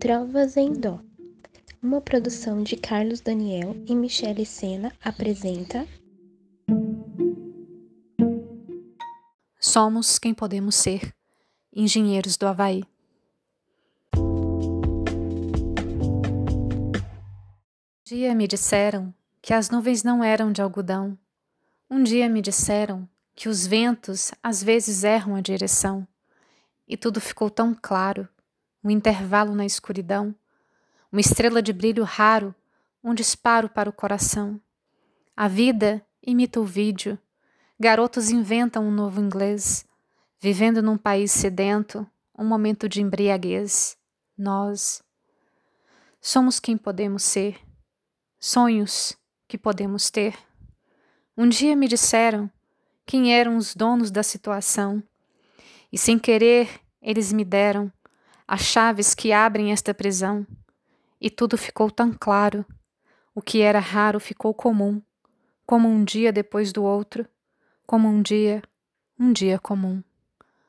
Trovas em Dó. Uma produção de Carlos Daniel e Michele Sena apresenta Somos quem podemos ser, engenheiros do Havaí. Um dia me disseram que as nuvens não eram de algodão. Um dia me disseram que os ventos às vezes erram a direção. E tudo ficou tão claro um intervalo na escuridão, uma estrela de brilho raro, um disparo para o coração. A vida imita o vídeo, garotos inventam um novo inglês, vivendo num país sedento, um momento de embriaguez. Nós somos quem podemos ser, sonhos que podemos ter. Um dia me disseram quem eram os donos da situação, e sem querer eles me deram as chaves que abrem esta prisão, e tudo ficou tão claro. O que era raro ficou comum, como um dia depois do outro, como um dia, um dia comum.